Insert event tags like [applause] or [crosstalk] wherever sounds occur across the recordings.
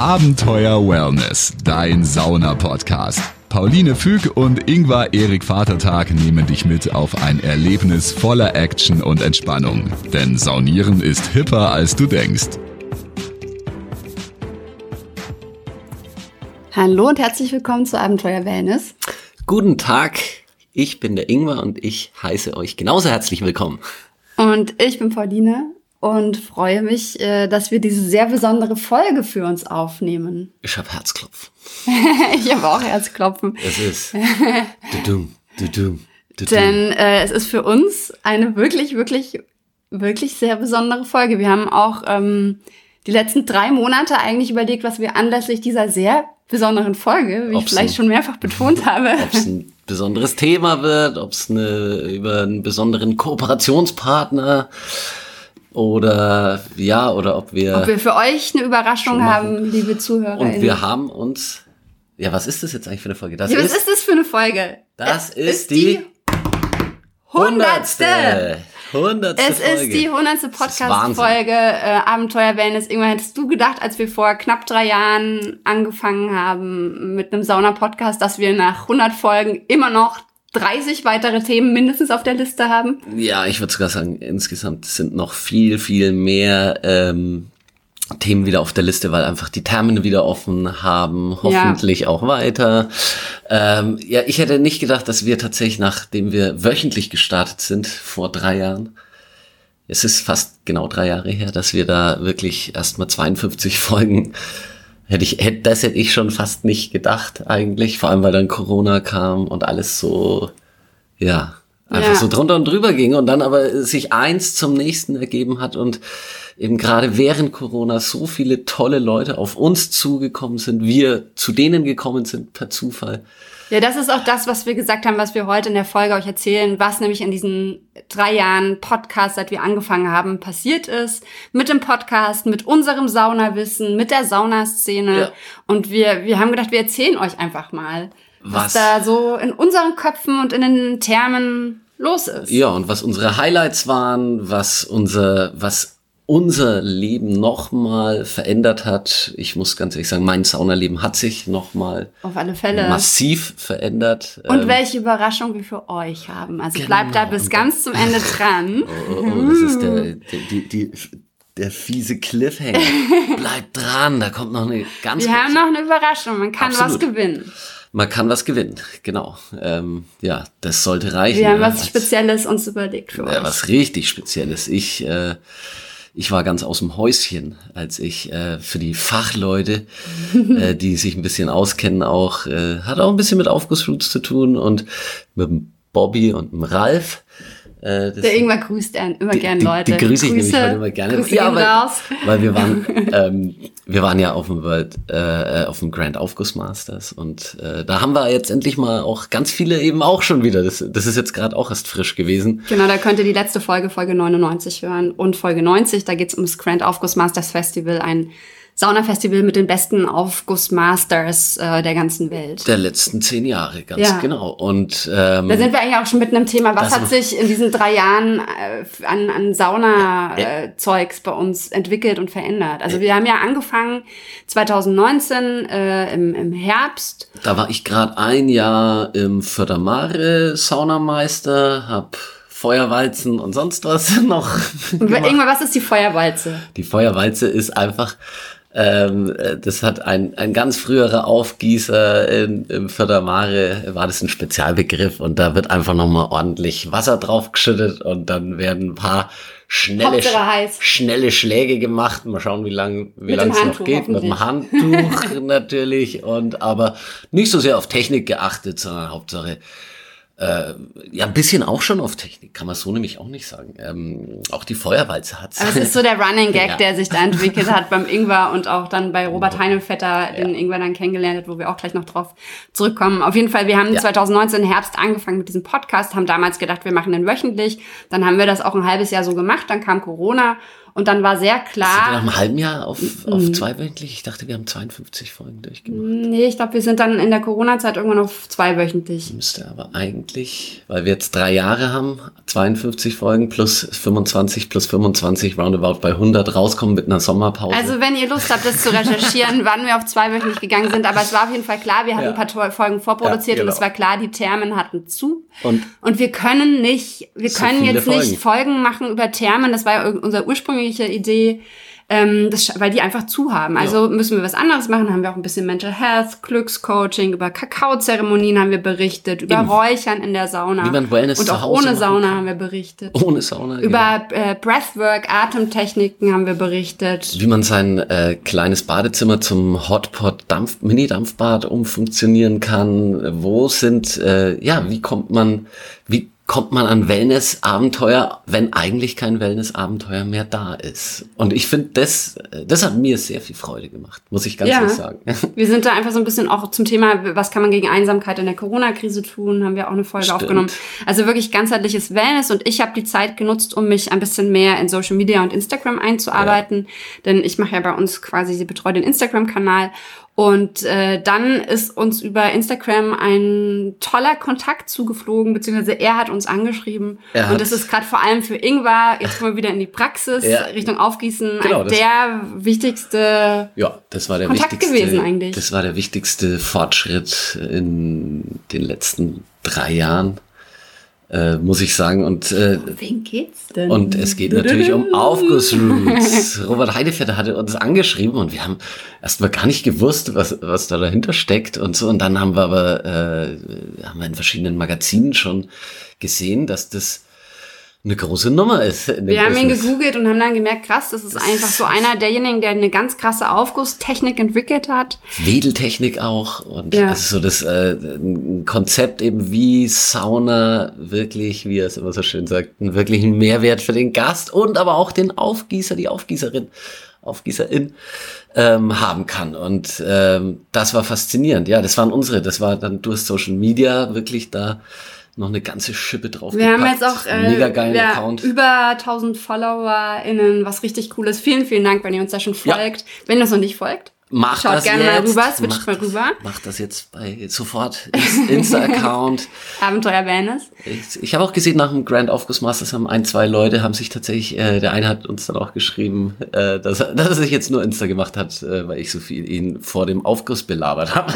Abenteuer Wellness, dein Sauna-Podcast. Pauline Füg und Ingvar Erik Vatertag nehmen dich mit auf ein Erlebnis voller Action und Entspannung. Denn Saunieren ist hipper, als du denkst. Hallo und herzlich willkommen zu Abenteuer Wellness. Guten Tag, ich bin der Ingwer und ich heiße euch genauso herzlich willkommen. Und ich bin Pauline und freue mich, äh, dass wir diese sehr besondere Folge für uns aufnehmen. Ich habe Herzklopfen. [laughs] ich habe auch Herzklopfen. Es ist [laughs] dudum, dudum, dudum. Denn äh, es ist für uns eine wirklich, wirklich, wirklich sehr besondere Folge. Wir haben auch ähm, die letzten drei Monate eigentlich überlegt, was wir anlässlich dieser sehr besonderen Folge, wie Ob's ich vielleicht ein- schon mehrfach betont habe, [laughs] ob es ein besonderes Thema wird, ob es eine über einen besonderen Kooperationspartner oder ja oder ob wir, ob wir für euch eine Überraschung haben, liebe ZuhörerInnen. und wir haben uns ja was ist das jetzt eigentlich für eine Folge? Das ja, was ist ist das für eine Folge? das Es ist die hundertste. hundertste Es Folge. ist die hundertste ist Podcast-Folge äh, Abenteuer Wellness. Irgendwann hättest du gedacht, als wir vor knapp drei Jahren angefangen haben mit einem Sauna-Podcast, dass wir nach 100 Folgen immer noch 30 weitere Themen mindestens auf der Liste haben? Ja, ich würde sogar sagen, insgesamt sind noch viel, viel mehr ähm, Themen wieder auf der Liste, weil einfach die Termine wieder offen haben, hoffentlich auch weiter. Ähm, ja, ich hätte nicht gedacht, dass wir tatsächlich, nachdem wir wöchentlich gestartet sind, vor drei Jahren, es ist fast genau drei Jahre her, dass wir da wirklich erstmal 52 [laughs] Folgen Hätte ich, hätte, das hätte ich schon fast nicht gedacht eigentlich, vor allem weil dann Corona kam und alles so, ja, einfach Ja. so drunter und drüber ging und dann aber sich eins zum nächsten ergeben hat und eben gerade während Corona so viele tolle Leute auf uns zugekommen sind, wir zu denen gekommen sind per Zufall. Ja, das ist auch das, was wir gesagt haben, was wir heute in der Folge euch erzählen, was nämlich in diesen drei Jahren Podcast, seit wir angefangen haben, passiert ist. Mit dem Podcast, mit unserem Saunawissen, mit der Saunaszene. Ja. Und wir, wir haben gedacht, wir erzählen euch einfach mal, was, Was? da so in unseren Köpfen und in den Termen los ist. Ja, und was unsere Highlights waren, was unser, was unser Leben nochmal verändert hat. Ich muss ganz ehrlich sagen, mein Saunaleben hat sich nochmal Auf alle Fälle. massiv verändert. Und Ähm, welche Überraschung wir für euch haben. Also Genau. bleibt da bis ganz zum Ende dran. [laughs] Oh, oh, oh, das ist der, der, die, die, der fiese Cliffhanger. [laughs] Bleibt dran, da kommt noch eine ganz Wir haben noch eine Überraschung. Man kann was Absolut. gewinnen. Man kann was gewinnen, genau. Ähm, ja, das sollte reichen. Wir haben ja, was Spezielles uns überlegt für Ja, euch. was richtig Spezielles. Ich, äh, ich war ganz aus dem Häuschen, als ich äh, für die Fachleute, äh, [laughs] die sich ein bisschen auskennen, auch äh, hat auch ein bisschen mit Aufgussfluts zu tun und mit dem Bobby und dem Ralf. Äh, Der Ingwer grüßt er immer gern die, Leute. Die grüße ich nämlich Grüße- heute immer gerne. Grüße ja, weil, raus. weil wir waren, [laughs] ähm, wir waren ja auf dem World, äh, auf dem Grand Aufguss Masters und äh, da haben wir jetzt endlich mal auch ganz viele eben auch schon wieder. Das, das ist jetzt gerade auch erst frisch gewesen. Genau, da könnt ihr die letzte Folge, Folge 99 hören. Und Folge 90, da geht's ums Grand Aufguss Masters Festival, ein Saunafestival mit den besten Aufgussmasters äh, der ganzen Welt. Der letzten zehn Jahre, ganz Ja. genau. Und ähm, Da sind wir eigentlich auch schon mitten im Thema. Was hat sich in diesen drei Jahren äh, an, an Sauna-Zeugs bei uns entwickelt und verändert? Also wir haben ja angefangen 2019 äh, im, im Herbst. Da war ich gerade ein Jahr im Fördermare Saunameister, hab Feuerwalzen und sonst was [laughs] noch. Irgendwann, was ist die Feuerwalze? Die Feuerwalze ist einfach, ähm, äh, das hat ein, ein ganz früherer Aufgießer in, im Fördermare, war das ein Spezialbegriff und da wird einfach nochmal ordentlich Wasser draufgeschüttet und dann werden ein paar schnelle, schnelle Schläge gemacht. Mal schauen, wie lang wie lang es noch geht. Mit dem Handtuch [laughs] natürlich und aber nicht so sehr auf Technik geachtet, sondern Hauptsache äh, ja, ein bisschen auch schon auf Technik, kann man so nämlich auch nicht sagen. Ähm, auch die Feuerwalze hat Aber es ist so der Running Gag, [laughs] Ja. der sich da entwickelt hat beim Ingwer und auch dann bei Robert Heinevetter, den Ingwer dann kennengelernt hat, wo wir auch gleich noch drauf zurückkommen. Auf jeden Fall, wir haben Ja. 2019 im Herbst angefangen mit diesem Podcast, haben damals gedacht, wir machen den wöchentlich. Dann haben wir das auch ein halbes Jahr so gemacht, dann kam Corona Und dann war sehr klar. Sind wir nach einem halben Jahr auf, auf zweiwöchentlich? Ich dachte, wir haben 52 Folgen durchgemacht. Nee, ich glaube, wir sind dann in der Corona-Zeit irgendwann auf zweiwöchentlich. Müsste aber eigentlich, weil wir jetzt drei Jahre haben, 52 Folgen plus 25 plus 25 roundabout bei 100 rauskommen mit einer Sommerpause. Also wenn ihr Lust habt, das zu recherchieren, [laughs] wann wir auf zweiwöchentlich gegangen sind. Aber es war auf jeden Fall klar, wir hatten ja. ein paar Folgen vorproduziert ja, genau. und es war klar, die Thermen hatten zu. Und, und wir können nicht, wir so können jetzt Folgen. nicht Folgen machen über Thermen. Das war ja unser ursprüngliche Idee ähm, das, weil die einfach zu haben. Also ja. müssen wir was anderes machen. Haben wir auch ein bisschen Mental Health, Glückscoaching, über Kakaozeremonien haben wir berichtet, über Eben. Räuchern in der Sauna. Wie man Wellness Und auch ohne Sauna haben wir berichtet. Ohne Sauna. Über genau. äh, Breathwork, Atemtechniken haben wir berichtet. Wie man sein äh, kleines Badezimmer zum Hotpot Dampf, Mini-Dampfbad umfunktionieren kann. Wo sind, äh, ja, wie kommt man, wie kommt man an Wellness-Abenteuer, wenn eigentlich kein Wellness-Abenteuer mehr da ist. Und ich finde, das, das hat mir sehr viel Freude gemacht, muss ich ganz ja. ehrlich sagen. [laughs] Wir sind da einfach so ein bisschen auch zum Thema, was kann man gegen Einsamkeit in der Corona-Krise tun, haben wir auch eine Folge Stimmt. aufgenommen. Also wirklich ganzheitliches Wellness und ich habe die Zeit genutzt, um mich ein bisschen mehr in Social Media und Instagram einzuarbeiten, ja. denn ich mache ja bei uns quasi, sie betreut den Instagram-Kanal und äh, dann ist uns über Instagram ein toller Kontakt zugeflogen, beziehungsweise er hat uns angeschrieben. Er und das ist gerade vor allem für Ingvar, jetzt kommen wir wieder in die Praxis, ja. Richtung Aufgießen, genau, der wichtigste ja, das war der Kontakt wichtigste, gewesen eigentlich. Das war der wichtigste Fortschritt in den letzten drei Jahren äh, muss ich sagen. Und, äh, Wen geht's denn? Und es geht natürlich um [laughs] Aufgussroots. Robert Heidefeld hatte uns angeschrieben und wir haben erstmal gar nicht gewusst, was, was da dahinter steckt und so. Und dann haben wir aber äh, haben wir in verschiedenen Magazinen schon gesehen, dass das eine große Nummer ist. Wir haben ihn gegoogelt und haben dann gemerkt, krass, das ist einfach so einer derjenigen, der eine ganz krasse Aufgusstechnik entwickelt hat. Wedeltechnik auch und ja. das ist so das äh, Konzept eben wie Sauna wirklich, wie er es immer so schön sagt, einen wirklichen Mehrwert für den Gast und aber auch den Aufgießer, die Aufgießerin, Aufgießerin ähm, haben kann und ähm, das war faszinierend. Ja, das waren unsere, das war dann durch Social Media wirklich da noch eine ganze Schippe drauf Wir haben jetzt auch äh, Mega geilen ja, Account. über 1000 FollowerInnen, was richtig cool ist. Vielen, vielen Dank, wenn ihr uns da schon folgt. Ja. Wenn ihr uns noch nicht folgt, Mach Schaut das gerne jetzt. mal rüber, switcht mal rüber. Mach das jetzt bei sofort [laughs] Insta-Account. [laughs] Abenteuer Wellness. Ich, ich habe auch gesehen, nach dem Grand Aufguss Masters haben ein, zwei Leute, haben sich tatsächlich, äh, der eine hat uns dann auch geschrieben, äh, dass, er, [laughs] dass er sich jetzt nur Insta gemacht hat, äh, weil ich so viel ihn vor dem Aufguss belabert habe.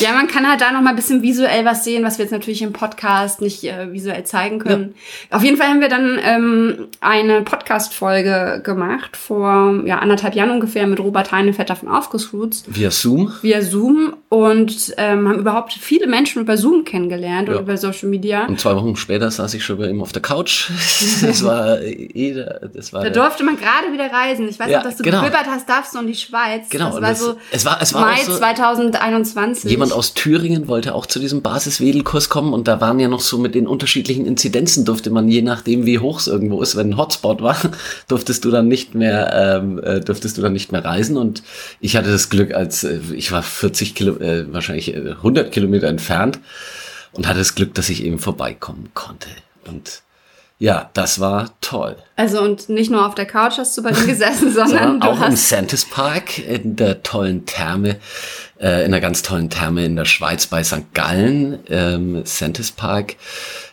ja, man kann halt da noch mal ein bisschen visuell was sehen, was wir jetzt natürlich im Podcast nicht äh, visuell zeigen können. Ja. Auf jeden Fall haben wir dann ähm, eine Podcast-Folge gemacht, vor ja, anderthalb Jahren ungefähr, mit Robert Heinevetter von Aufguss Damaskusroots. Via Zoom? Via Zoom und ähm, haben überhaupt viele Menschen über Zoom kennengelernt ja. und über Social Media. Und zwei Wochen später saß ich schon bei ihm auf der Couch. [laughs] das war eh, das war Da durfte man gerade wieder reisen. Ich weiß ja, noch, dass du genau. gebibbert hast, darfst du in die Schweiz. Genau. Das war das, so es war, es war Mai so, 2021. Jemand aus Thüringen wollte auch zu diesem Basiswedelkurs kommen und da waren ja noch so mit den unterschiedlichen Inzidenzen durfte man je nachdem, wie hoch es irgendwo ist, wenn ein Hotspot war, [laughs] durftest du dann nicht mehr, ähm, äh, durftest du dann nicht mehr reisen und ich hatte das Glück, als äh, ich war 40 Kilo, äh, wahrscheinlich 100 äh, Kilometer entfernt und hatte das Glück, dass ich eben vorbeikommen konnte. Und ja, das war toll. Also und nicht nur auf der Couch hast du bei ihm gesessen, [laughs] sondern, auch im Santis Park in der tollen Therme, äh, in der ganz tollen Therme in der Schweiz bei St. Gallen. Ähm, Santis Park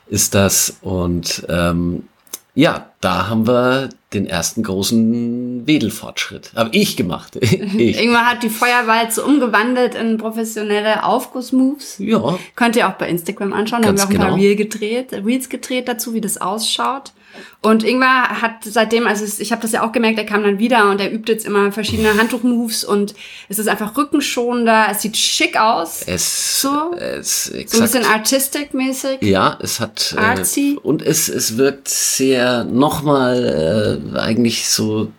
ist das und ähm, ja, da haben wir den ersten großen Wedelfortschritt. Habe ich gemacht. [laughs] ich. Irgendwann hat die Feuerwalze umgewandelt in professionelle Aufgussmoves. Ja. Könnt ihr auch bei Instagram anschauen. Da haben wir auch ein genau. paar Reel gedreht, Reels gedreht dazu, wie das ausschaut. Und Ingvar hat seitdem, also ich habe das ja auch gemerkt, er kam dann wieder und er übt jetzt immer verschiedene Handtuchmoves und es ist einfach rückenschonender, es sieht schick aus. Es, so, es exakt. so ein bisschen artistic-mäßig. Ja, es hat Artsy. Äh, und es, es wirkt sehr nochmal äh, eigentlich so,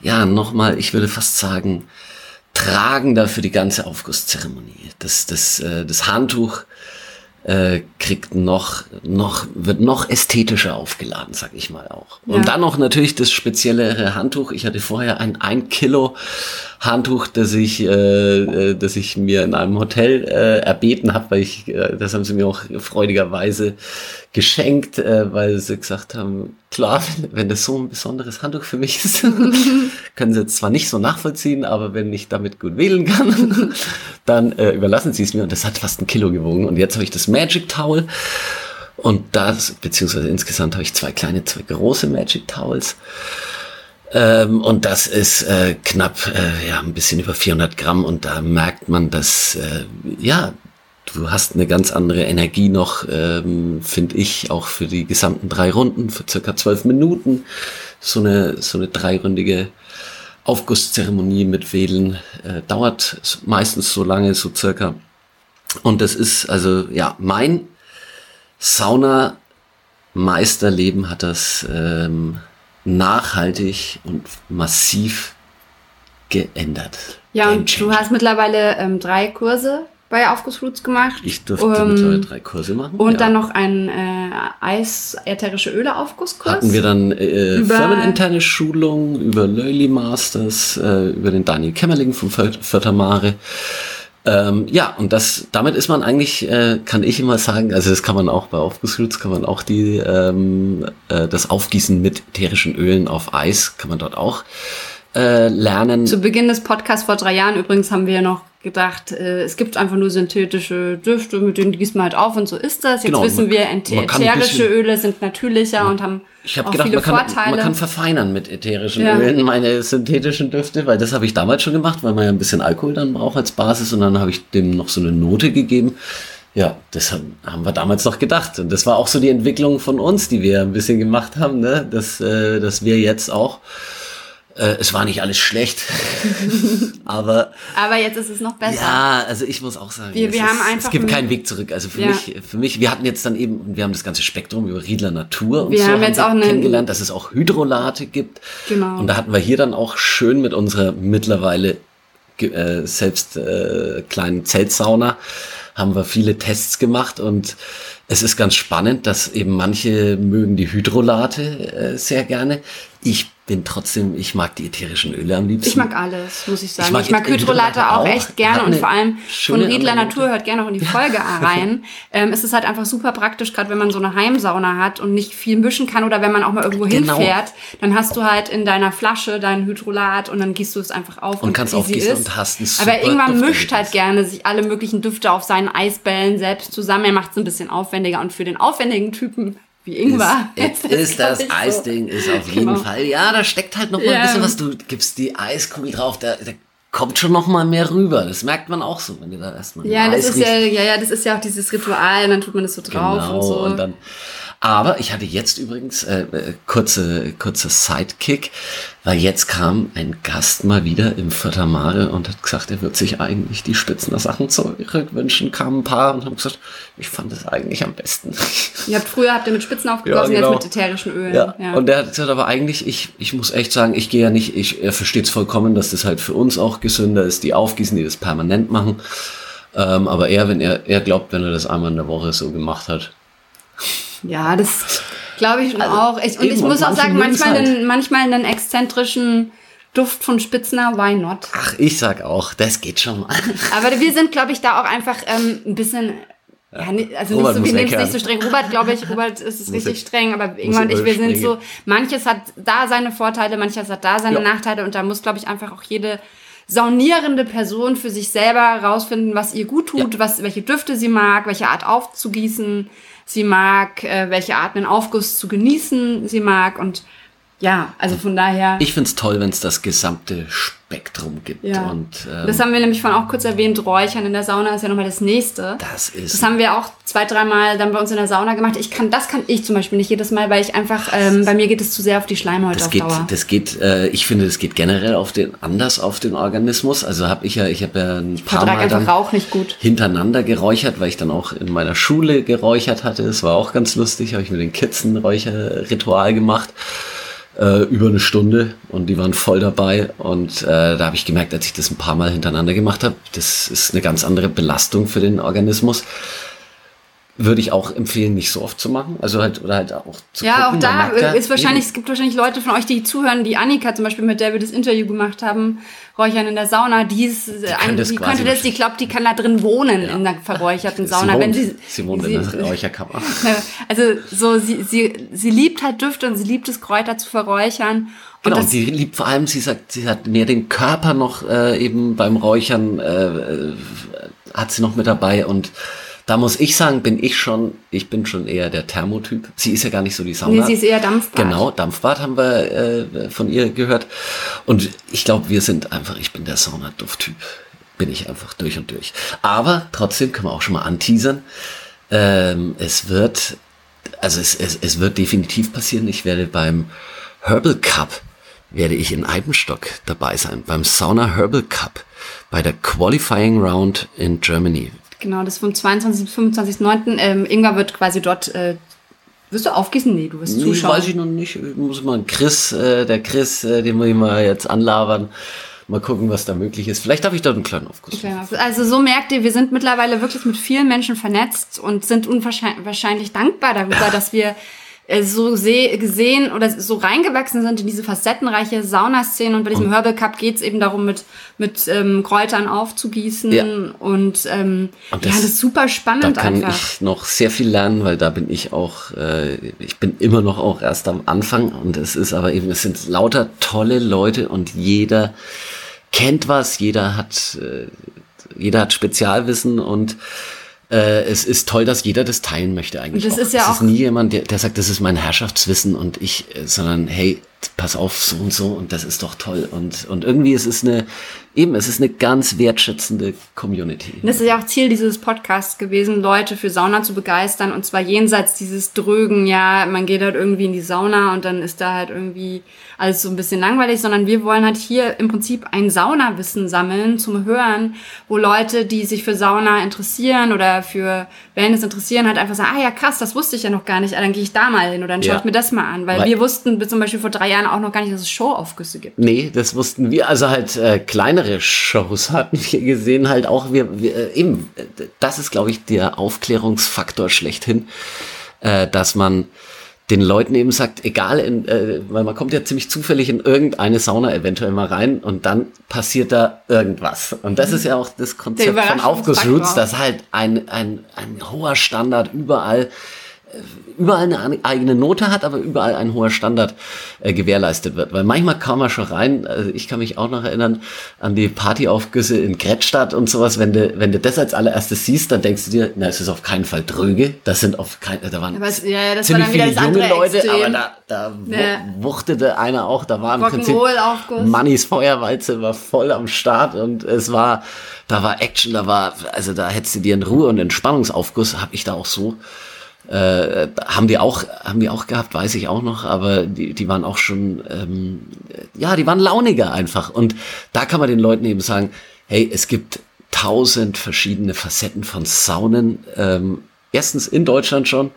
ja, nochmal, ich würde fast sagen, tragender für die ganze Aufgusszeremonie. Das, das, äh, das Handtuch äh, kriegt noch, noch, wird noch ästhetischer aufgeladen, sag ich mal auch. Ja. Und dann noch natürlich das speziellere Handtuch. Ich hatte vorher ein 1 Kilo Handtuch, das ich, äh, äh, das ich mir in einem Hotel äh, erbeten habe, weil ich, äh, das haben sie mir auch freudigerweise geschenkt, äh, weil sie gesagt haben, klar, wenn, wenn das so ein besonderes Handtuch für mich ist, [laughs] können Sie jetzt zwar nicht so nachvollziehen, aber wenn ich damit gut wählen kann, [laughs] dann äh, überlassen Sie es mir. Und das hat fast ein Kilo gewogen. Und jetzt habe ich das Magic Towel. Und das, beziehungsweise insgesamt habe ich zwei kleine, zwei große Magic Towels. Ähm, und das ist äh, knapp, äh, ja, ein bisschen über 400 Gramm. Und da merkt man, dass, äh, ja, du hast eine ganz andere Energie noch, ähm, finde ich, auch für die gesamten drei Runden, für circa zwölf Minuten. So eine, so eine dreiründige Aufgusszeremonie mit Wedeln äh, dauert meistens so lange, so circa. Und das ist also, ja, mein Sauna-Meisterleben hat das ähm, nachhaltig und massiv geändert. Ja, und du hast mittlerweile ähm, drei Kurse bei Aufgussfluts gemacht. Ich durfte um, mittlerweile drei Kurse machen. Und ja. dann noch einen äh, Eis, ätherische Öle Aufgusskurs. Hatten wir dann äh, über firmeninterne Schulung über Löyli Masters, äh, über den Daniel Kämmerling vom Fördermare. Ähm, ja, und das, damit ist man eigentlich, äh, kann ich immer sagen, also das kann man auch bei Aufgussfluts, kann man auch die, ähm, äh, das Aufgießen mit ätherischen Ölen auf Eis, kann man dort auch äh, lernen. Zu Beginn des Podcasts vor drei Jahren übrigens haben wir noch gedacht, äh, es gibt einfach nur synthetische Düfte, mit denen gießt man halt auf und so ist das. Jetzt genau, wissen wir, ätherische Öle sind natürlicher ja. und haben ich habe gedacht, man kann, Vorteile. man kann verfeinern mit ätherischen ja. Ölen meine synthetischen Düfte, weil das habe ich damals schon gemacht, weil man ja ein bisschen Alkohol dann braucht als Basis und dann habe ich dem noch so eine Note gegeben. Ja, das haben, haben wir damals noch gedacht. Und das war auch so die Entwicklung von uns, die wir ein bisschen gemacht haben, ne? dass, äh, dass wir jetzt auch äh, es war nicht alles schlecht, [laughs] aber aber jetzt ist es noch besser. Ja, also ich muss auch sagen, wir, wir haben ist, einfach es gibt keinen Weg zurück. Also für ja. mich, für mich, wir hatten jetzt dann eben, wir haben das ganze Spektrum über Riedler Natur und wir so haben jetzt haben auch kennengelernt, dass es auch Hydrolate gibt. Genau. Und da hatten wir hier dann auch schön mit unserer mittlerweile äh, selbst äh, kleinen Zeltsauna haben wir viele Tests gemacht und es ist ganz spannend, dass eben manche mögen die Hydrolate äh, sehr gerne. Ich bin trotzdem, ich mag die ätherischen Öle am liebsten. Ich mag alles, muss ich sagen. Ich mag, ich mag Hydrolate auch, echt gerne und vor allem von Riedler Natur hört gerne auch in die Folge [laughs] rein. ähm, es ist halt einfach super praktisch, gerade wenn man so eine Heimsauna hat und nicht viel mischen kann oder wenn man auch mal irgendwo genau. hinfährt, dann hast du halt in deiner Flasche dein Hydrolat und dann gießt du es einfach auf und, und kannst aufgießen und hast einen Aber irgendwann mischt halt gerne sich alle möglichen Düfte auf seinen Eisbällen selbst zusammen. Er macht es ein bisschen aufwendiger und für den aufwendigen Typen wie Ingwer. Ist, [laughs] ist, ist das Eisding, so. ist auf jeden genau. Fall. Ja, da steckt halt noch mal ja. ein bisschen was. Du gibst die Eiskugel drauf, da, da kommt schon noch mal mehr rüber. Das merkt man auch so, wenn du da erstmal Ja, das Eis ist ja, ja, ja, das ist ja auch dieses Ritual, und dann tut man das so drauf genau, und so. Und dann, aber ich hatte jetzt übrigens äh, äh, kurze kurzer Sidekick, weil jetzt kam ein Gast mal wieder im Fördermare und hat gesagt, er wird sich eigentlich die Spitzener Sachen zurückwünschen. Kamen ein paar und haben gesagt, ich fand es eigentlich am besten. Ihr habt früher habt ihr mit Spitzen aufgegossen, ja, genau. jetzt mit ätherischen Ölen. Ja. ja. Und der hat gesagt, aber eigentlich, ich, ich muss echt sagen, ich gehe ja nicht, ich, er versteht es vollkommen, dass das halt für uns auch gesünder ist, die aufgießen, die das permanent machen. Ähm, aber er, wenn er, er glaubt, wenn er das einmal in der Woche so gemacht hat, ja, das glaube ich also, auch. Ich, und ich muss auch sagen, manchmal halt. einen, manchmal einen exzentrischen Duft von Spitzner, why not? Ach, ich sag auch, das geht schon mal. Aber wir sind, glaube ich, da auch einfach ähm, ein bisschen ja, also Robert nicht so, wir nehmen es nicht so streng. Robert, glaube ich, Robert ist es richtig streng, aber irgendwann ich, wir sind so, manches hat da seine Vorteile, manches hat da seine ja. Nachteile und da muss, glaube ich, einfach auch jede saunierende Person für sich selber rausfinden, was ihr gut tut, ja. was, welche Düfte sie mag, welche Art aufzugießen sie mag, äh, welche Art einen Aufguss zu genießen. Sie mag und ja, also von daher. Ich find's toll, wenn es das gesamte Spektrum gibt. Ja. Und, ähm, das haben wir nämlich vorhin auch kurz erwähnt. Räuchern in der Sauna ist ja nochmal das nächste. Das ist. Das haben wir auch zwei, dreimal dann bei uns in der Sauna gemacht. Ich kann, das kann ich zum Beispiel nicht jedes Mal, weil ich einfach, ähm, bei mir geht es zu sehr auf die Schleimhäute das auf geht, Dauer. Das geht, äh, ich finde, das geht generell auf den, anders auf den Organismus. Also habe ich ja, ich habe ja ein ich paar Mal dann Rauch nicht gut. hintereinander geräuchert, weil ich dann auch in meiner Schule geräuchert hatte. Das war auch ganz lustig. Habe ich mit den Kids ein Räucherritual gemacht äh, über eine Stunde und die waren voll dabei. Und äh, da habe ich gemerkt, als ich das ein paar Mal hintereinander gemacht habe, das ist eine ganz andere Belastung für den Organismus. Würde ich auch empfehlen, nicht so oft zu machen. Also halt, oder halt auch zu Ja, gucken. auch da ja, ist wahrscheinlich, eben, es gibt wahrscheinlich Leute von euch, die zuhören, die Annika zum Beispiel, mit der wir das Interview gemacht haben, Räuchern in der Sauna, die ist, die, kann das die könnte das, die glaubt, die kann da drin wohnen, in der verräucherten [laughs] Sauna. sie wohnt, wenn sie, sie wohnt sie, in der Räucherkammer. [laughs] Also, so, sie, sie, sie liebt halt Düfte und sie liebt es, Kräuter zu verräuchern. Genau, und die liebt vor allem, sie sagt, sie hat mehr den Körper noch äh, eben beim Räuchern, äh, äh, hat sie noch mit dabei und da muss ich sagen, bin ich schon, ich bin schon eher der Thermotyp. Sie ist ja gar nicht so die Sauna. nee, sie ist eher Dampfbad. Genau, Dampfbad haben wir äh, von ihr gehört. Und ich glaube, wir sind einfach, ich bin der Saunadufttyp. Bin ich einfach durch und durch. Aber trotzdem können wir auch schon mal anteasern. Ähm, es wird, also es, es, es wird definitiv passieren. Ich werde beim Herbal Cup, werde ich in Eibenstock dabei sein. Beim Sauna Herbal Cup. Bei der Qualifying Round in Germany. Genau, das vom 22. bis 25.9. Ähm, Ingwer wird quasi dort, äh, wirst du aufgießen? Nee, du wirst Nee, zuschauen. weiß ich noch nicht. Ich muss mal Chris, äh, der Chris, äh, den muss ich mal jetzt anlabern. Mal gucken, was da möglich ist. Vielleicht darf ich dort einen kleinen Aufguss. machen. Also so merkt ihr, wir sind mittlerweile wirklich mit vielen Menschen vernetzt und sind unwahrscheinlich wahrscheinlich dankbar darüber, dass wir so seh- gesehen oder so reingewachsen sind in diese facettenreiche Saunaszene und bei diesem Herbal Cup geht es eben darum, mit, mit ähm, Kräutern aufzugießen Ja. und, ähm, Und ja, das- das ist super Da spannend kann einfach. ich noch sehr viel lernen, weil da bin ich auch, äh, ich bin immer noch auch erst am Anfang und es ist aber eben, es sind lauter tolle Leute und jeder kennt was, jeder hat, äh, jeder hat Spezialwissen und äh, es ist toll, dass jeder das teilen möchte eigentlich. Und das auch. ist ja es auch- ist nie jemand, der, der sagt, das ist mein Herrschaftswissen und ich, äh, sondern hey, pass auf, so und so und das ist doch toll. Und, und irgendwie ist es eine, eben, es ist eine ganz wertschätzende Community. Das ist ja auch Ziel dieses Podcasts gewesen, Leute für Sauna zu begeistern und zwar jenseits dieses Drögen, ja, man geht halt irgendwie in die Sauna und dann ist da halt irgendwie alles so ein bisschen langweilig, sondern wir wollen halt hier im Prinzip ein Saunawissen sammeln zum Hören, wo Leute, die sich für Sauna interessieren oder für Wellness interessieren, halt einfach sagen, ah ja krass, das wusste ich ja noch gar nicht, ah, dann gehe ich da mal hin oder dann schaue Ja. ich mir das mal an, weil, Weil- wir wussten bis zum Beispiel vor drei Jahren auch noch gar nicht, dass es Showaufgüsse gibt. Nee, das wussten wir. Also halt äh, kleinere Shows [laughs] hatten wir gesehen, halt auch wir, wir äh, eben, äh, das ist, glaube ich, der Aufklärungsfaktor schlechthin, äh, dass man den Leuten eben sagt, egal, in, äh, weil man kommt ja ziemlich zufällig in irgendeine Sauna eventuell mal rein und dann passiert da irgendwas. Und das ist ja auch das Konzept von. Aufgussroots, dass halt ein, ein, ein hoher Standard überall überall eine eigene Note hat, aber überall ein hoher Standard äh, gewährleistet wird. Weil manchmal kam man schon rein, also ich kann mich auch noch erinnern an die Partyaufgüsse in Gretstadt und sowas, wenn du, wenn du das als allererstes siehst, dann denkst du dir, na, es ist auf keinen Fall dröge, das sind auf keinen, da waren Aber ja, ja, das war ziemlich viele junge Leute, Extrem. aber da, da Ja. wuchtete einer auch, da war im Prinzip. Mannys Feuerwalze war voll am Start und es war, da war Action, da war, also da hättest du dir in Ruhe und Entspannungsaufguss, habe ich da auch so äh, haben die auch haben die auch gehabt, weiß ich auch noch, aber die, die waren auch schon ähm, ja, die waren launiger einfach. Und da kann man den Leuten eben sagen, hey, es gibt tausend verschiedene Facetten von Saunen, ähm, erstens in Deutschland schon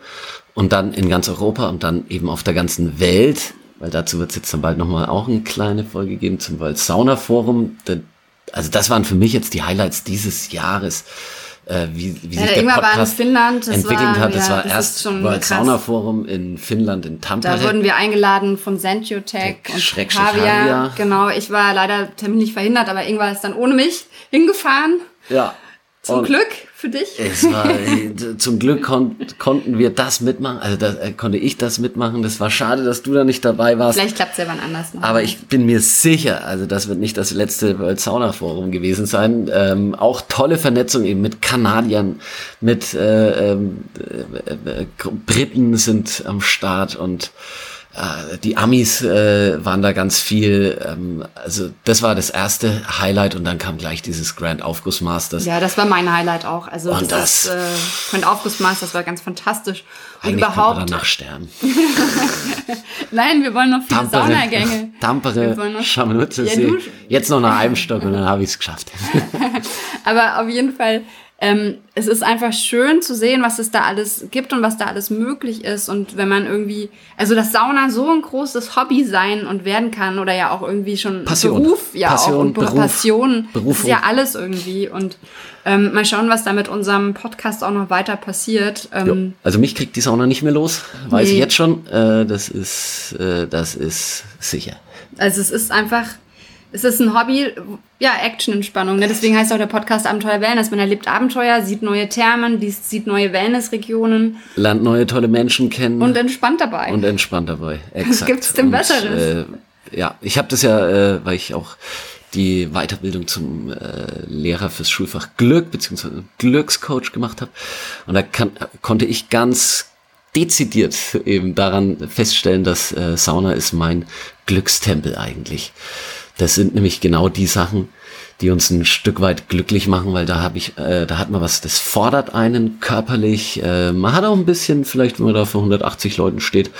und dann in ganz Europa und dann eben auf der ganzen Welt, weil dazu wird es jetzt dann bald nochmal auch eine kleine Folge geben zum World Sauna Forum. Also das waren für mich jetzt die Highlights dieses Jahres äh, wie, wie Ja, sich der irgendwann war in Podcast Finnland, das entwickelt war- hat. Das ja, war das erst schon World krass. Sauna Forum in Finnland, in Tampere. Da wurden wir eingeladen von Sentiotech und Schrägstrich Javier. Genau, ich war leider terminlich verhindert, aber Ingvar ist dann ohne mich hingefahren. ja. Zum Und Glück für dich. Es war, [laughs] zum Glück kon konnten wir das mitmachen, also da äh, konnte ich das mitmachen. Das war schade, dass du da nicht dabei warst. Vielleicht klappt es ja wann anders noch. Aber ich bin mir sicher, also das wird nicht das letzte World Sauna Forum gewesen sein. Ähm, auch tolle Vernetzung eben mit Kanadiern, mit äh, ähm, äh, äh, Briten sind am Start und die Amis äh, waren da ganz viel. Ähm, also das war das erste Highlight und dann kam gleich dieses Grand Aufguss Masters. ja, das war mein Highlight auch. Also Und das, das- äh, Point Aufgussmaß, das war ganz fantastisch. Und Eigentlich überhaupt. man danach sterben. [laughs] Nein, wir wollen noch viele Tampere, Saunagänge. [laughs] Wir Tampere, wollen noch- Scharmützel, Ja, Jetzt noch nach einem Stock und dann habe ich es geschafft. [laughs] Aber auf jeden Fall ähm, es ist einfach schön zu sehen, was es da alles gibt und was da alles möglich ist. Und wenn man irgendwie, also dass Sauna so ein großes Hobby sein und werden kann oder ja auch irgendwie schon Passion. Beruf, ja Passion, auch und Beruf, Passion, das ist Berufung. ja alles irgendwie. Und ähm, mal schauen, was da mit unserem Podcast auch noch weiter passiert. Ähm, Also mich kriegt die Sauna nicht mehr los, weiß ich Nee. jetzt schon. Äh, das ist, äh, das ist sicher. Also es ist einfach, es ist ein Hobby, ja, Action-Entspannung. Ne? Deswegen heißt auch der Podcast Abenteuer Wellness. Man erlebt Abenteuer, sieht neue Thermen, liest- sieht neue Wellnessregionen Lernt neue tolle Menschen kennen und entspannt dabei. und entspannt dabei. Exakt. gibt's denn Und, Besseres? Äh, ja, ich habe das ja, äh, weil ich auch die Weiterbildung zum äh, Lehrer fürs Schulfach Glück beziehungsweise Glückscoach gemacht habe. Und da kann, konnte ich ganz dezidiert eben daran feststellen, dass äh, Sauna ist mein Glückstempel eigentlich. Das sind nämlich genau die Sachen, die uns ein Stück weit glücklich machen, weil da habe ich, äh, da hat man was, das fordert einen körperlich. Äh, man hat auch ein bisschen, vielleicht wenn man da vor 180 Leuten steht,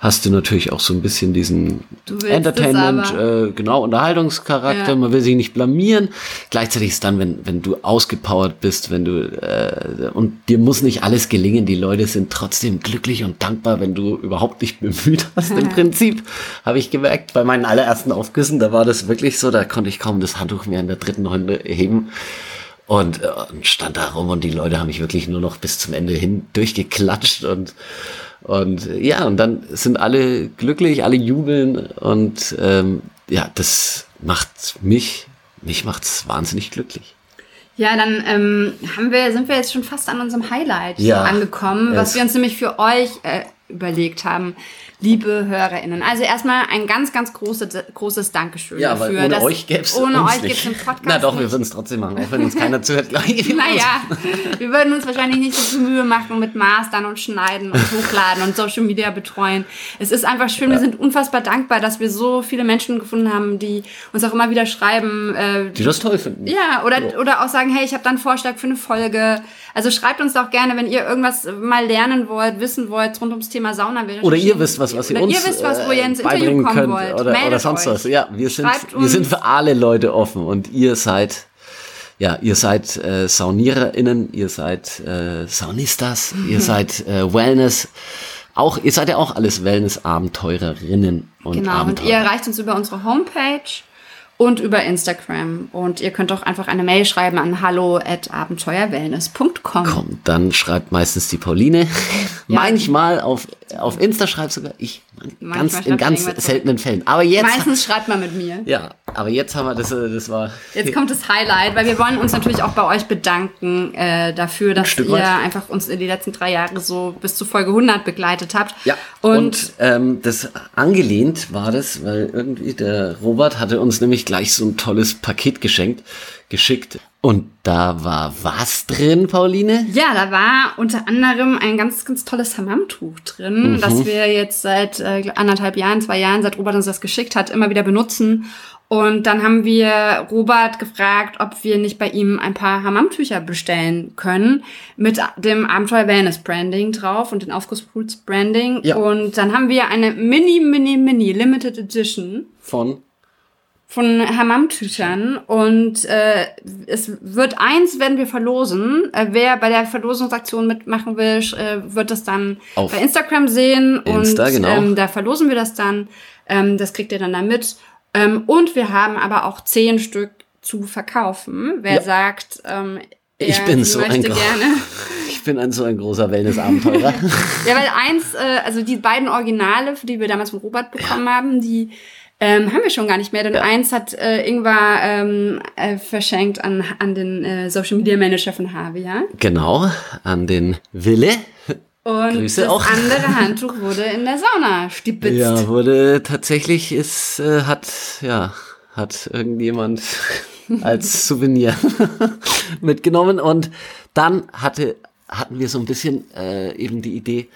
hast du natürlich auch so ein bisschen diesen Entertainment, äh, genau, Unterhaltungscharakter. Ja. Man will sich nicht blamieren. Gleichzeitig ist dann, wenn, wenn du ausgepowert bist, wenn du, äh, und dir muss nicht alles gelingen. Die Leute sind trotzdem glücklich und dankbar, wenn du überhaupt nicht bemüht hast. Im [laughs] Prinzip habe ich gemerkt, bei meinen allerersten Aufgüssen, da war das wirklich so, da konnte ich kaum das Handtuch mehr in der dritten Runde heben. Und, äh, und stand da rum und die Leute haben mich wirklich nur noch bis zum Ende hin durchgeklatscht und und ja, und dann sind alle glücklich, alle jubeln und ähm, ja, das macht mich, mich macht's wahnsinnig glücklich. Ja, dann ähm, haben wir, sind wir jetzt schon fast an unserem Highlight Ja. angekommen, was Es- wir uns nämlich für euch äh, überlegt haben, liebe HörerInnen. Also erstmal ein ganz, ganz große, großes Dankeschön Ja, dafür. ohne dass- euch gäb's Ohne uns euch nicht. gibt's den Podcast Na doch, nicht. wir würden es trotzdem machen, auch wenn uns keiner [laughs] zuhört. gleich. Naja, wir würden uns wahrscheinlich nicht so viel Mühe machen mit Mastern und Schneiden und [laughs] Hochladen und Social Media betreuen. Es ist einfach schön, wir sind unfassbar dankbar, dass wir so viele Menschen gefunden haben, die uns auch immer wieder schreiben. Äh, Die das toll finden. ja, oder, oder auch sagen, hey, ich habe da einen Vorschlag für eine Folge. Also schreibt uns doch gerne, wenn ihr irgendwas mal lernen wollt, wissen wollt rund ums Thema Sauna. Oder ihr wisst was, was ihr Oder uns ihr wisst was, wo ihr ins äh, Interview beibringen kommen könnt wollt. oder, Meldet oder sonst euch. was. Ja, wir sind, Schreibt wir sind für alle Leute offen und ihr seid, ja, ihr seid äh, SauniererInnen, ihr seid äh, Saunistas, Mhm. ihr seid äh, Wellness. Auch, ihr seid ja auch alles Wellness-Abenteurerinnen und Genau, und Abenteurer. ihr erreicht uns über unsere Homepage und über Instagram. Und ihr könnt auch einfach eine Mail schreiben an hallo at abenteuerwellness.com. Kommt, dann schreibt meistens die Pauline. Manchmal auf, auf Insta schreibt sogar ich. Manchmal Ganz, in ganz seltenen Fällen. Aber jetzt, Meistens schreibt man mit mir. ja, aber jetzt haben wir das, äh, das war. Jetzt kommt das Highlight, weil wir wollen uns natürlich auch bei euch bedanken äh, dafür, dass Stück ihr einfach uns in die letzten drei Jahre so bis zu Folge 100 begleitet habt. Ja, Und, und, ähm, das angelehnt war das, weil irgendwie der Robert hatte uns nämlich gleich so ein tolles Paket geschenkt, geschickt. Und da war was drin, Pauline? ja, da war unter anderem ein ganz, ganz tolles Hammamtuch drin, Mhm. das wir jetzt seit äh, anderthalb Jahren, zwei Jahren, seit Robert uns das geschickt hat, immer wieder benutzen. Und dann haben wir Robert gefragt, ob wir nicht bei ihm ein paar Hammamtücher bestellen können mit dem Abenteuer Wellness Branding drauf und den Aufgusspools Branding. Ja. Und dann haben wir eine Mini, Mini, Mini Limited Edition Von von Hammamtüchern und äh, es wird eins werden wir verlosen. Äh, wer bei der Verlosungsaktion mitmachen will, äh, wird das dann Auf bei Instagram sehen Insta, und genau. ähm, da verlosen wir das dann. Ähm, das kriegt ihr dann da mit. Ähm, und wir haben aber auch zehn Stück zu verkaufen. Wer Ja. sagt, ähm, Ich bin so ein gerne. [laughs] Ich bin ein so ein großer Wellness-Abenteurer. [laughs] Ja, weil eins, äh, also die beiden Originale, für die wir damals von Robert bekommen haben, die ähm, haben wir schon gar nicht mehr. Denn Ja. eins hat äh, Ingvar ähm, äh, verschenkt an, an den äh, Social Media Manager von Havia. genau, an den Wille. Und Grüße das auch. andere [laughs] Handtuch wurde in der Sauna stibitzt. Ja, wurde tatsächlich ist, äh, hat, ja, hat irgendjemand [laughs] als Souvenir [laughs] mitgenommen und dann hatte, hatten wir so ein bisschen äh, eben die Idee,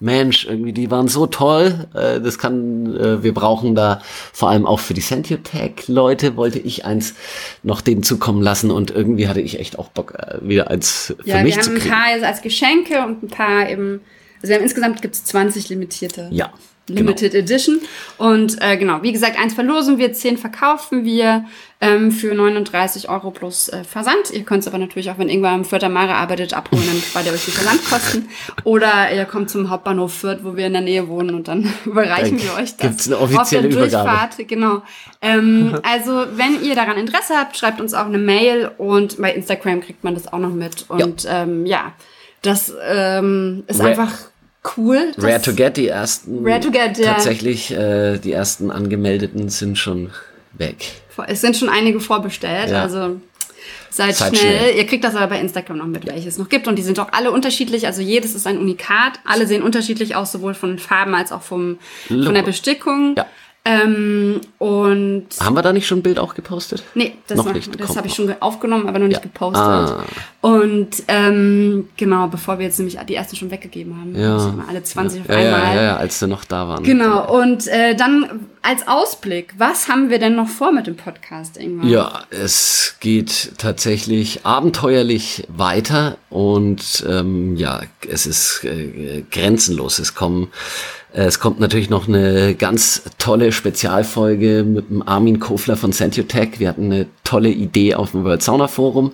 Mensch, irgendwie, die waren so toll, äh, das kann, äh, wir brauchen da vor allem auch für die Sentiotech-Leute, wollte ich eins noch denen zukommen lassen und irgendwie hatte ich echt auch Bock, äh, wieder eins für Ja, mich wir zu haben ein kriegen. paar als Geschenke und ein paar eben, also wir haben insgesamt gibt's 20 limitierte. Ja, Limited genau. Edition. Und äh, genau, wie gesagt, eins verlosen wir, zehn verkaufen wir ähm, für 39 Euro plus äh, Versand. Ihr könnt es aber natürlich auch, wenn irgendwann im Fürther Mare arbeitet, abholen, dann spart ihr euch die Versandkosten. Oder ihr kommt zum Hauptbahnhof Fürth, wo wir in der Nähe wohnen und dann [laughs] überreichen dann wir euch das. Gibt's eine offizielle auf der Durchfahrt, Übergabe. genau. Ähm, [laughs] also, wenn ihr daran Interesse habt, schreibt uns auch eine Mail und bei Instagram kriegt man das auch noch mit. Und ja, ähm, ja das ähm, ist Re einfach cool. Rare to Get, die ersten. Rare to Get, ja. Tatsächlich, äh, die ersten angemeldeten sind schon weg. Es sind schon einige vorbestellt, ja. also seid, seid schnell. schnell. Ihr kriegt das aber bei Instagram noch mit, welche es noch gibt. Und die sind auch alle unterschiedlich. Also jedes ist ein Unikat. Alle sehen unterschiedlich aus, sowohl von den Farben als auch vom, von der Bestickung. Ja. Ähm, und Haben wir da nicht schon ein Bild auch gepostet? Nee, das, noch nicht. das habe ich schon aufgenommen, aber noch nicht ja. gepostet. Ah. Und ähm, genau, bevor wir jetzt nämlich die ersten schon weggegeben haben. Ja. alle 20 ja. auf einmal. Ja, ja, als sie noch da waren. Genau, und äh, dann als Ausblick, was haben wir denn noch vor mit dem Podcast, Ingmar? Ja, es geht tatsächlich abenteuerlich weiter und ähm, ja, es ist äh, grenzenlos. Es kommen es kommt natürlich noch eine ganz tolle Spezialfolge mit dem Armin Kofler von Sentiotech. Wir hatten eine tolle Idee auf dem World Sauna Forum.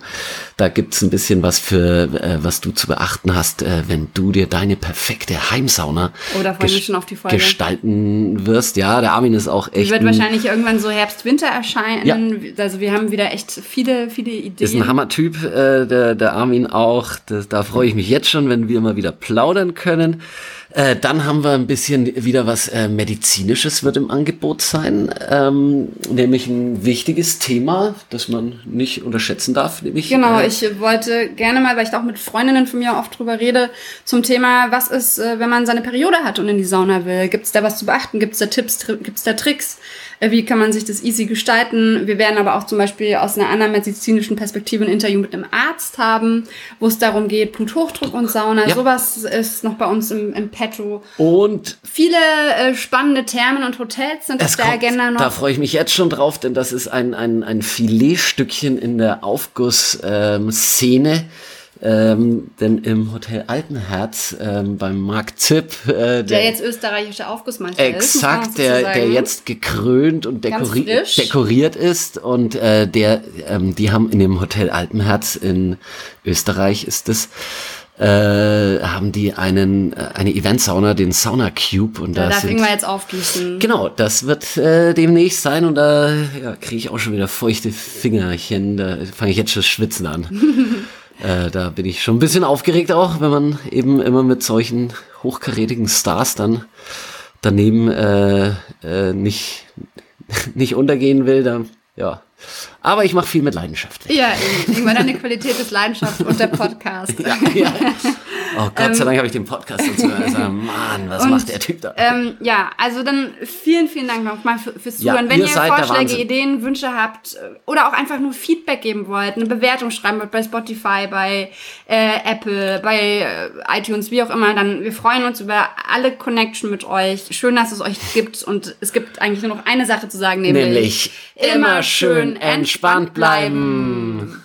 Da gibt's ein bisschen was für, äh, was du zu beachten hast, äh, wenn du dir deine perfekte Heimsauna oh, ges gestalten wirst. Ja, der Armin ist auch echt. Die wird wahrscheinlich irgendwann so Herbst, Winter erscheinen. Ja. Also wir haben wieder echt viele, viele Ideen. Ist ein Hammertyp, äh, der, der Armin auch. Das, da freue ich mich jetzt schon, wenn wir mal wieder plaudern können. Äh, dann haben wir ein bisschen wieder was äh, Medizinisches wird im Angebot sein, ähm, nämlich ein wichtiges Thema, das man nicht unterschätzen darf. Nämlich, genau, äh, ich wollte gerne mal, weil ich da auch mit Freundinnen von mir oft drüber rede, zum Thema, was ist, äh, wenn man seine Periode hat und in die Sauna will? Gibt es da was zu beachten? Gibt es da Tipps? Gibt es da Tricks? Äh, wie kann man sich das easy gestalten. Wir werden aber auch zum Beispiel aus einer anderen medizinischen Perspektive ein Interview mit einem Arzt haben, wo es darum geht, Bluthochdruck und Sauna. Ja. Sowas ist noch bei uns im, im Petto. Und viele äh, spannende Thermen und Hotels sind auf der kommt, Agenda noch. Da freue ich mich jetzt schon drauf, denn das ist ein, ein, ein Filetstückchen in der Aufgussszene. Ähm, ähm, denn im Hotel Altenherz ähm, beim Mark Zipp, äh, der, der, jetzt österreichische Aufgussmeister exakt, ist, der, der jetzt gekrönt und dekori dekoriert ist und äh, der, ähm, die haben in dem Hotel Altenherz in Österreich ist es äh, haben die einen äh, eine Eventsauna, den Sauna Cube und da da sind, wir jetzt aufgießen. Genau, das wird äh, demnächst sein und da ja, kriege ich auch schon wieder feuchte Fingerchen, da fange ich jetzt schon schwitzen an. [laughs] Äh, da bin ich schon ein bisschen aufgeregt auch, wenn man eben immer mit solchen hochkarätigen Stars dann daneben äh, äh, nicht, [laughs] nicht untergehen will. Da, ja, aber ich mache viel mit Leidenschaft. Ja, irgendwann eine Qualität ist Leidenschaft und der Podcast. [laughs] ja, ja. [laughs] Oh Gott ähm, sei Dank habe ich den Podcast dazu. Also, Mann, was und, macht der Typ da? Ähm, ja, also dann vielen, vielen Dank nochmal fürs Zuhören. Ja, Wenn ihr, ihr Vorschläge, Ideen, Wünsche habt äh, oder auch einfach nur Feedback geben wollt, eine Bewertung schreiben wollt bei Spotify, bei äh, Apple, bei äh, iTunes, wie auch immer, dann wir freuen uns über alle Connection mit euch. Schön, dass es euch gibt und es gibt eigentlich nur noch eine Sache zu sagen, nämlich, nämlich immer schön entspannt bleiben.